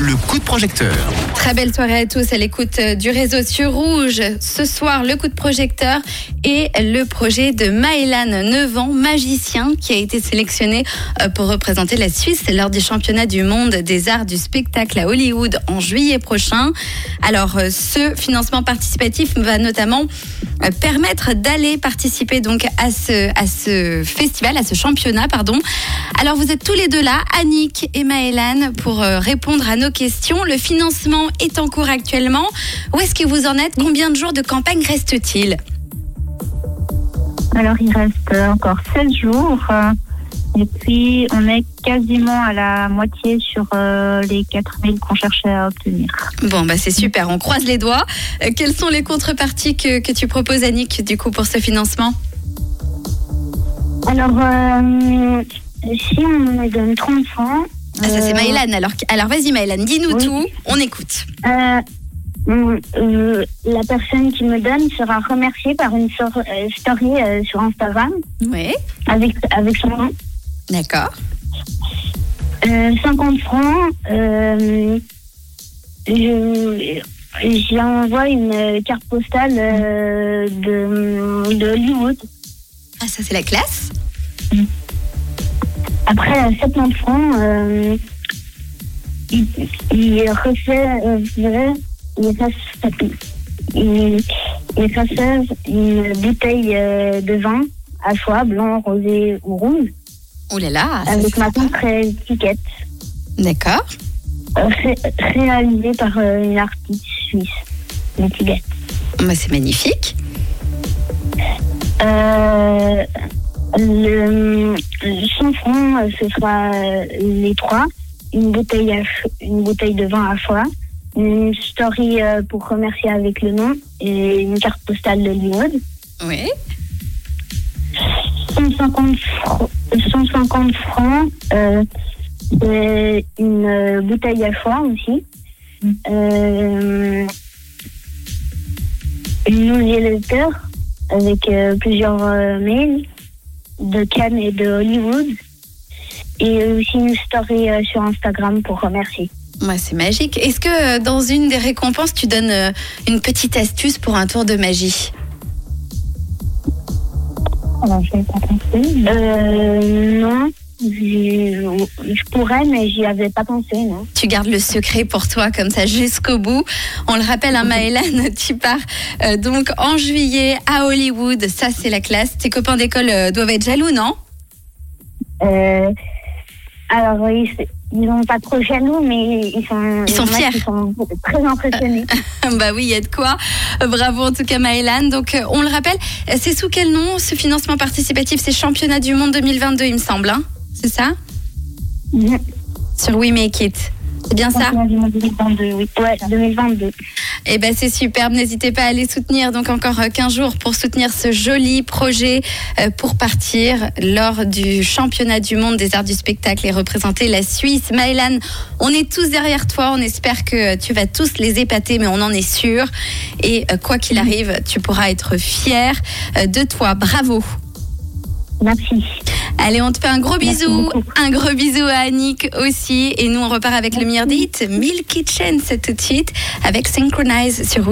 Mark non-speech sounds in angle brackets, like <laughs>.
le coup de projecteur. Très belle soirée à tous à l'écoute euh, du réseau sur Rouge. Ce soir, le coup de projecteur et le projet de Maëlan, 9 ans, magicien, qui a été sélectionné euh, pour représenter la Suisse lors du championnat du monde des arts du spectacle à Hollywood en juillet prochain. Alors, euh, ce financement participatif va notamment permettre d'aller participer donc à ce, à ce festival, à ce championnat, pardon. Alors, vous êtes tous les deux là, Annick et Maëlan, pour répondre à nos questions. Le financement est en cours actuellement. Où est-ce que vous en êtes? Combien de jours de campagne reste-t-il? Alors, il reste encore 16 jours. Et puis, on est quasiment à la moitié sur euh, les 4000 qu'on cherchait à obtenir. Bon, bah c'est super, on croise les doigts. Euh, quelles sont les contreparties que, que, tu proposes, Annick, du coup, pour ce financement? Alors, euh, si on me donne 30 francs, ah, ça c'est Maëlan. Alors, alors vas-y Maëlan, dis-nous tout, on écoute. Euh, euh, la personne qui me donne sera remerciée par une euh, story sur Instagram. Oui. Avec, avec son nom. D'accord. 50 francs. J'envoie une carte postale de, de Hollywood. Ah, ça c'est la classe Après 70 francs, euh, il, il, refait euh, il, il, il une bouteille euh, de vin à choix, blanc, rosé ou rouge. Oh là là Avec ma propre étiquette. D'accord. Ré, réalisé par une artiste suisse, l'étiquette. Bah, c'est magnifique. Euh, le, 100 francs, ce sera les trois. Une bouteille, à, une bouteille de vin à foie, une story euh, pour remercier avec le nom et une carte postale de Hollywood. Oui. 150, 150 francs, euh, une bouteille à foie aussi. Euh, une newsletter avec euh, plusieurs euh, mails de Cannes et de Hollywood. Et aussi une story euh, sur Instagram pour remercier. Ouais, c'est magique. Est-ce que euh, dans une des récompenses, tu donnes euh, une petite astuce pour un tour de magie? Alors, je vais pas. Euh, non. Je, pourrais, mais j'y avais pas pensé, non. Tu gardes le secret pour toi, comme ça, jusqu'au bout. On le rappelle, à hein, Maëlan, <laughs> tu pars donc en juillet à Hollywood. Ça, c'est la classe. Tes copains d'école doivent être jaloux, non? Euh, Alors, oui, ils n'ont pas trop jaloux, mais ils sont, ils sont fiers. Ils sont très impressionnés. <laughs> bah oui, il y a de quoi. Bravo en tout cas Maëlan. Donc on le rappelle, c'est sous quel nom ce financement participatif C'est Championnat du Monde 2022, il me semble. Hein? C'est ça mmh. Sur We Make It. C'est bien ça 2022, oui. Ouais, 2022. Eh ben c'est superbe. N'hésitez pas à aller soutenir. Donc encore 15 jours pour soutenir ce joli projet pour partir lors du championnat du monde des arts du spectacle et représenter la Suisse. Maëlan, on est tous derrière toi. On espère que tu vas tous les épater, mais on en est sûr. Et quoi qu'il arrive, tu pourras être fier de toi. Bravo. Merci. Allez, on te fait un gros bisou. Un gros bisou à Annick aussi. Et nous, on repart avec le meilleur dit, Milk Kitchen, c'est tout de suite, avec Synchronize sur Rouge.